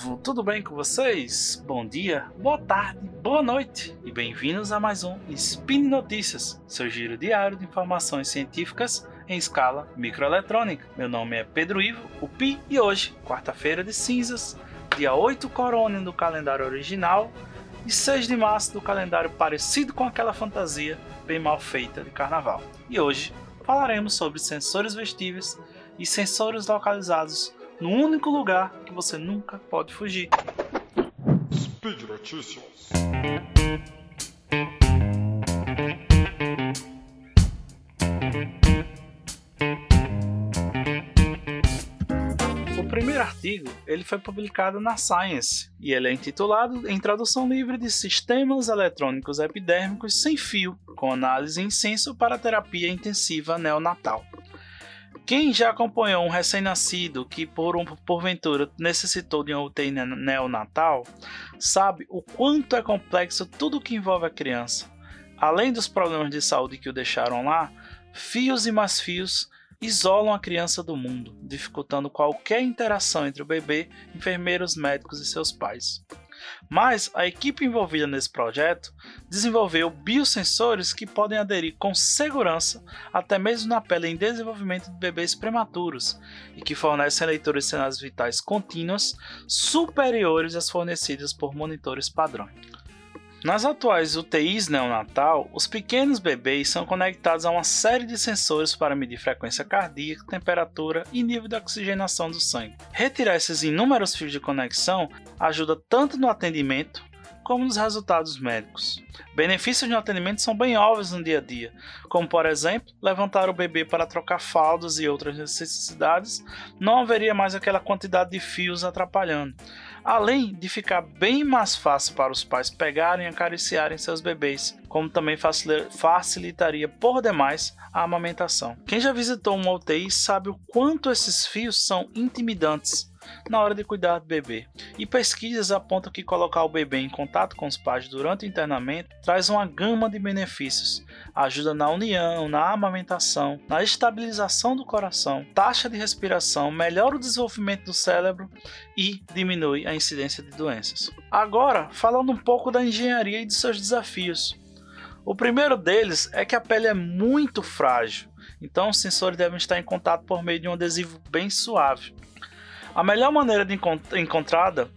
povo, tudo bem com vocês? Bom dia, boa tarde, boa noite e bem-vindos a mais um Spin Notícias, seu giro diário de informações científicas em escala microeletrônica. Meu nome é Pedro Ivo, o Pi, e hoje, quarta-feira de cinzas, dia 8 Corônio do calendário original e 6 de março do calendário parecido com aquela fantasia bem mal feita de carnaval. E hoje falaremos sobre sensores vestíveis e sensores localizados no único lugar que você nunca pode fugir. Speed Notícias. O primeiro artigo ele foi publicado na Science e ele é intitulado em tradução livre de Sistemas Eletrônicos Epidérmicos sem fio, com análise em senso para terapia intensiva neonatal. Quem já acompanhou um recém-nascido que, por um, porventura, necessitou de uma UTI neonatal, sabe o quanto é complexo tudo que envolve a criança. Além dos problemas de saúde que o deixaram lá, fios e mais fios isolam a criança do mundo, dificultando qualquer interação entre o bebê, enfermeiros, médicos e seus pais. Mas a equipe envolvida nesse projeto desenvolveu biosensores que podem aderir com segurança até mesmo na pele em desenvolvimento de bebês prematuros e que fornecem leituras de sinais vitais contínuas superiores às fornecidas por monitores padrões. Nas atuais UTIs neonatal, os pequenos bebês são conectados a uma série de sensores para medir frequência cardíaca, temperatura e nível de oxigenação do sangue. Retirar esses inúmeros fios de conexão ajuda tanto no atendimento como nos resultados médicos. Benefícios de um atendimento são bem óbvios no dia a dia, como por exemplo, levantar o bebê para trocar fraldas e outras necessidades, não haveria mais aquela quantidade de fios atrapalhando além de ficar bem mais fácil para os pais pegarem e acariciarem seus bebês, como também facilitaria por demais a amamentação. Quem já visitou uma UTI sabe o quanto esses fios são intimidantes na hora de cuidar do bebê. E pesquisas apontam que colocar o bebê em contato com os pais durante o internamento traz uma gama de benefícios. Ajuda na união, na amamentação, na estabilização do coração, taxa de respiração, melhora o desenvolvimento do cérebro e diminui a incidência de doenças. Agora, falando um pouco da engenharia e de seus desafios. O primeiro deles é que a pele é muito frágil, então os sensores devem estar em contato por meio de um adesivo bem suave. A melhor maneira encont encontrada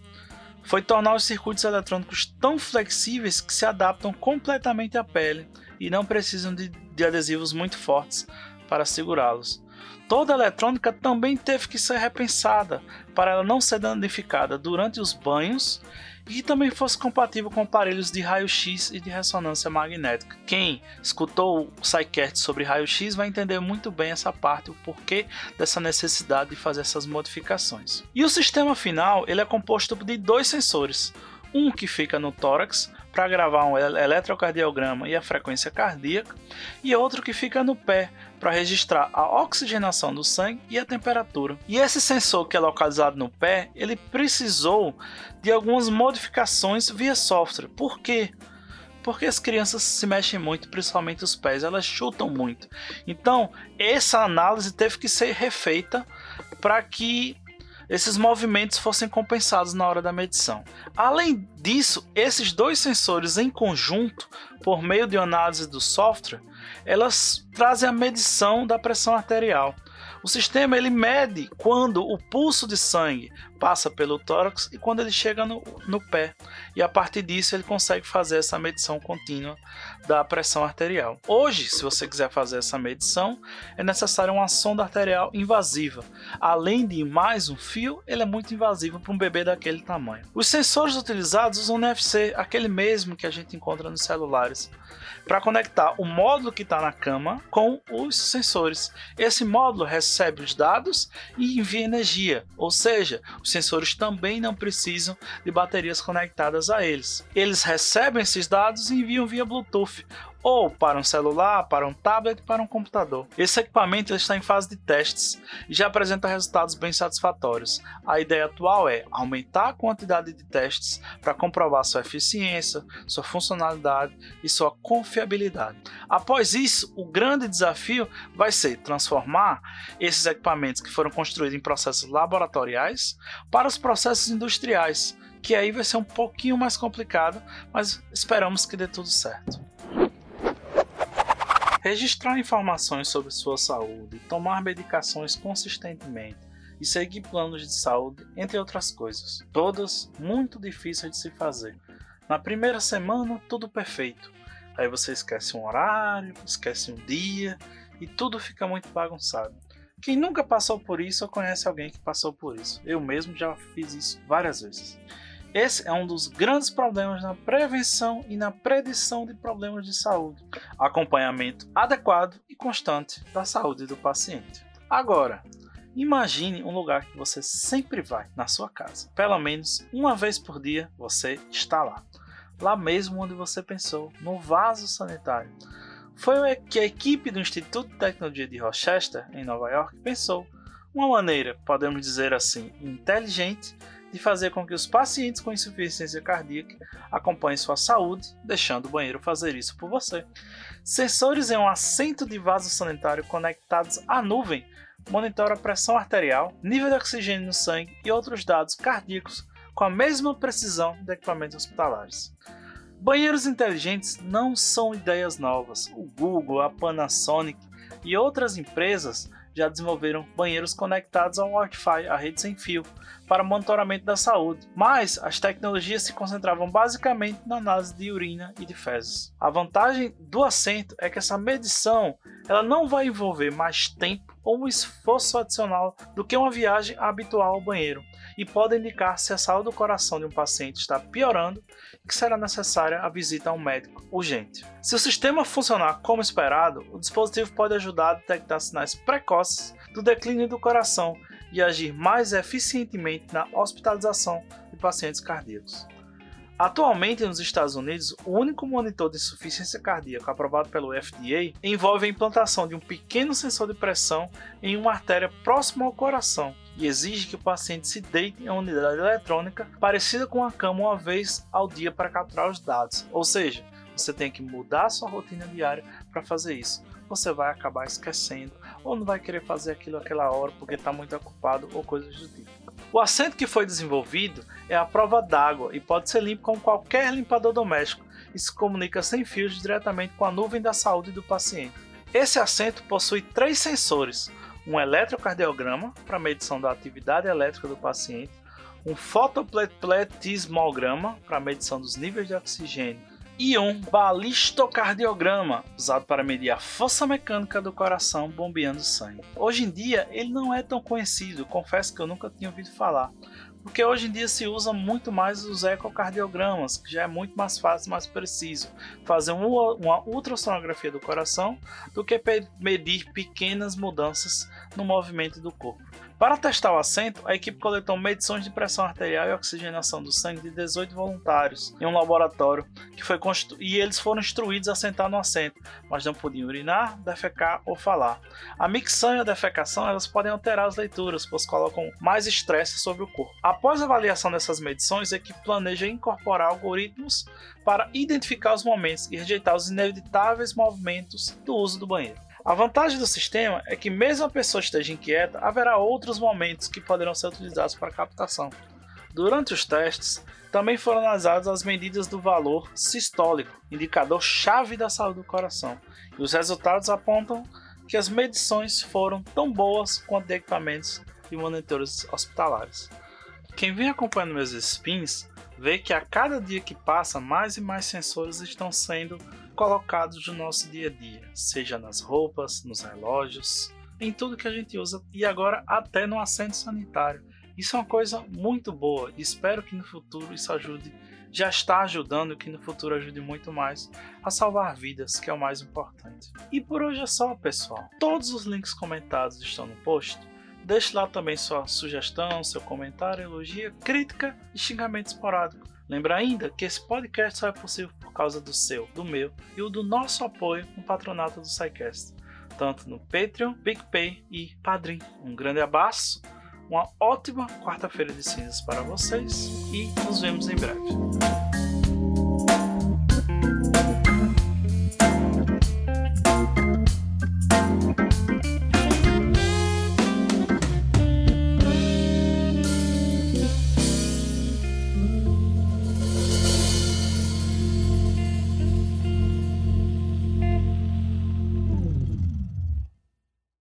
foi tornar os circuitos eletrônicos tão flexíveis que se adaptam completamente à pele e não precisam de, de adesivos muito fortes para segurá-los. Toda a eletrônica também teve que ser repensada para ela não ser danificada durante os banhos e também fosse compatível com aparelhos de raio-x e de ressonância magnética. Quem escutou o SciCast sobre raio-x vai entender muito bem essa parte, o porquê dessa necessidade de fazer essas modificações. E o sistema final ele é composto de dois sensores, um que fica no tórax para gravar um eletrocardiograma e a frequência cardíaca, e outro que fica no pé para registrar a oxigenação do sangue e a temperatura. E esse sensor que é localizado no pé, ele precisou de algumas modificações via software. Por quê? Porque as crianças se mexem muito, principalmente os pés, elas chutam muito. Então, essa análise teve que ser refeita para que esses movimentos fossem compensados na hora da medição. Além disso, esses dois sensores em conjunto, por meio de análise do software, elas trazem a medição da pressão arterial. O sistema ele mede quando o pulso de sangue passa pelo tórax e quando ele chega no, no pé. E a partir disso ele consegue fazer essa medição contínua da pressão arterial. Hoje, se você quiser fazer essa medição, é necessária uma sonda arterial invasiva. Além de mais um fio, ele é muito invasivo para um bebê daquele tamanho. Os sensores utilizados usam NFC, aquele mesmo que a gente encontra nos celulares, para conectar o módulo que está na cama com os sensores. Esse módulo recebe os dados e envia energia, ou seja, os sensores também não precisam de baterias conectadas a eles. Eles recebem esses dados e enviam via Bluetooth ou para um celular, para um tablet, para um computador. Esse equipamento está em fase de testes e já apresenta resultados bem satisfatórios. A ideia atual é aumentar a quantidade de testes para comprovar sua eficiência, sua funcionalidade e sua confiabilidade. Após isso, o grande desafio vai ser transformar esses equipamentos que foram construídos em processos laboratoriais para os processos industriais, que aí vai ser um pouquinho mais complicado, mas esperamos que dê tudo certo. Registrar informações sobre sua saúde, tomar medicações consistentemente e seguir planos de saúde, entre outras coisas. Todas muito difíceis de se fazer. Na primeira semana, tudo perfeito. Aí você esquece um horário, esquece um dia e tudo fica muito bagunçado. Quem nunca passou por isso ou conhece alguém que passou por isso? Eu mesmo já fiz isso várias vezes. Esse é um dos grandes problemas na prevenção e na predição de problemas de saúde. Acompanhamento adequado e constante da saúde do paciente. Agora, imagine um lugar que você sempre vai na sua casa. Pelo menos uma vez por dia você está lá. Lá mesmo onde você pensou, no vaso sanitário. Foi o que a equipe do Instituto de Tecnologia de Rochester, em Nova York, pensou. Uma maneira, podemos dizer assim, inteligente de fazer com que os pacientes com insuficiência cardíaca acompanhem sua saúde, deixando o banheiro fazer isso por você. Sensores em um assento de vaso sanitário conectados à nuvem monitoram a pressão arterial, nível de oxigênio no sangue e outros dados cardíacos com a mesma precisão de equipamentos hospitalares. Banheiros inteligentes não são ideias novas. O Google, a Panasonic e outras empresas já desenvolveram banheiros conectados ao Wi-Fi, a rede sem fio, para monitoramento da saúde, mas as tecnologias se concentravam basicamente na análise de urina e de fezes. A vantagem do assento é que essa medição ela não vai envolver mais tempo ou um esforço adicional do que uma viagem habitual ao banheiro e pode indicar se a saúde do coração de um paciente está piorando e que será necessária a visita a um médico urgente. Se o sistema funcionar como esperado, o dispositivo pode ajudar a detectar sinais precoces do declínio do coração e agir mais eficientemente na hospitalização de pacientes cardíacos. Atualmente, nos Estados Unidos, o único monitor de insuficiência cardíaca aprovado pelo FDA envolve a implantação de um pequeno sensor de pressão em uma artéria próxima ao coração e exige que o paciente se deite em uma unidade eletrônica parecida com uma cama uma vez ao dia para capturar os dados. Ou seja, você tem que mudar a sua rotina diária para fazer isso. Você vai acabar esquecendo ou não vai querer fazer aquilo aquela hora porque está muito ocupado ou coisas do tipo. O assento que foi desenvolvido é a prova d'água e pode ser limpo com qualquer limpador doméstico e se comunica sem fios diretamente com a nuvem da saúde do paciente. Esse assento possui três sensores: um eletrocardiograma para medição da atividade elétrica do paciente, um fotopletismograma para medição dos níveis de oxigênio e um balistocardiograma, usado para medir a força mecânica do coração bombeando sangue. Hoje em dia ele não é tão conhecido, confesso que eu nunca tinha ouvido falar, porque hoje em dia se usa muito mais os ecocardiogramas, que já é muito mais fácil, mais preciso fazer uma ultrassonografia do coração do que medir pequenas mudanças no movimento do corpo. Para testar o assento, a equipe coletou medições de pressão arterial e oxigenação do sangue de 18 voluntários em um laboratório que foi e eles foram instruídos a sentar no assento, mas não podiam urinar, defecar ou falar. A micção e a defecação elas podem alterar as leituras, pois colocam mais estresse sobre o corpo. Após a avaliação dessas medições, a equipe planeja incorporar algoritmos para identificar os momentos e rejeitar os inevitáveis movimentos do uso do banheiro. A vantagem do sistema é que, mesmo a pessoa esteja inquieta, haverá outros momentos que poderão ser utilizados para captação. Durante os testes, também foram analisadas as medidas do valor sistólico, indicador-chave da saúde do coração, e os resultados apontam que as medições foram tão boas quanto de equipamentos e monitores hospitalares. Quem vem acompanhando meus spins vê que a cada dia que passa, mais e mais sensores estão sendo colocados no nosso dia a dia, seja nas roupas, nos relógios, em tudo que a gente usa e agora até no assento sanitário. Isso é uma coisa muito boa e espero que no futuro isso ajude, já está ajudando que no futuro ajude muito mais a salvar vidas, que é o mais importante. E por hoje é só, pessoal. Todos os links comentados estão no post. Deixe lá também sua sugestão, seu comentário, elogia, crítica e xingamento esporádico Lembra ainda que esse podcast só é possível por causa do seu, do meu e o do nosso apoio no patronato do SciCast, tanto no Patreon, PicPay e Padrim. Um grande abraço, uma ótima quarta-feira de cinzas para vocês e nos vemos em breve.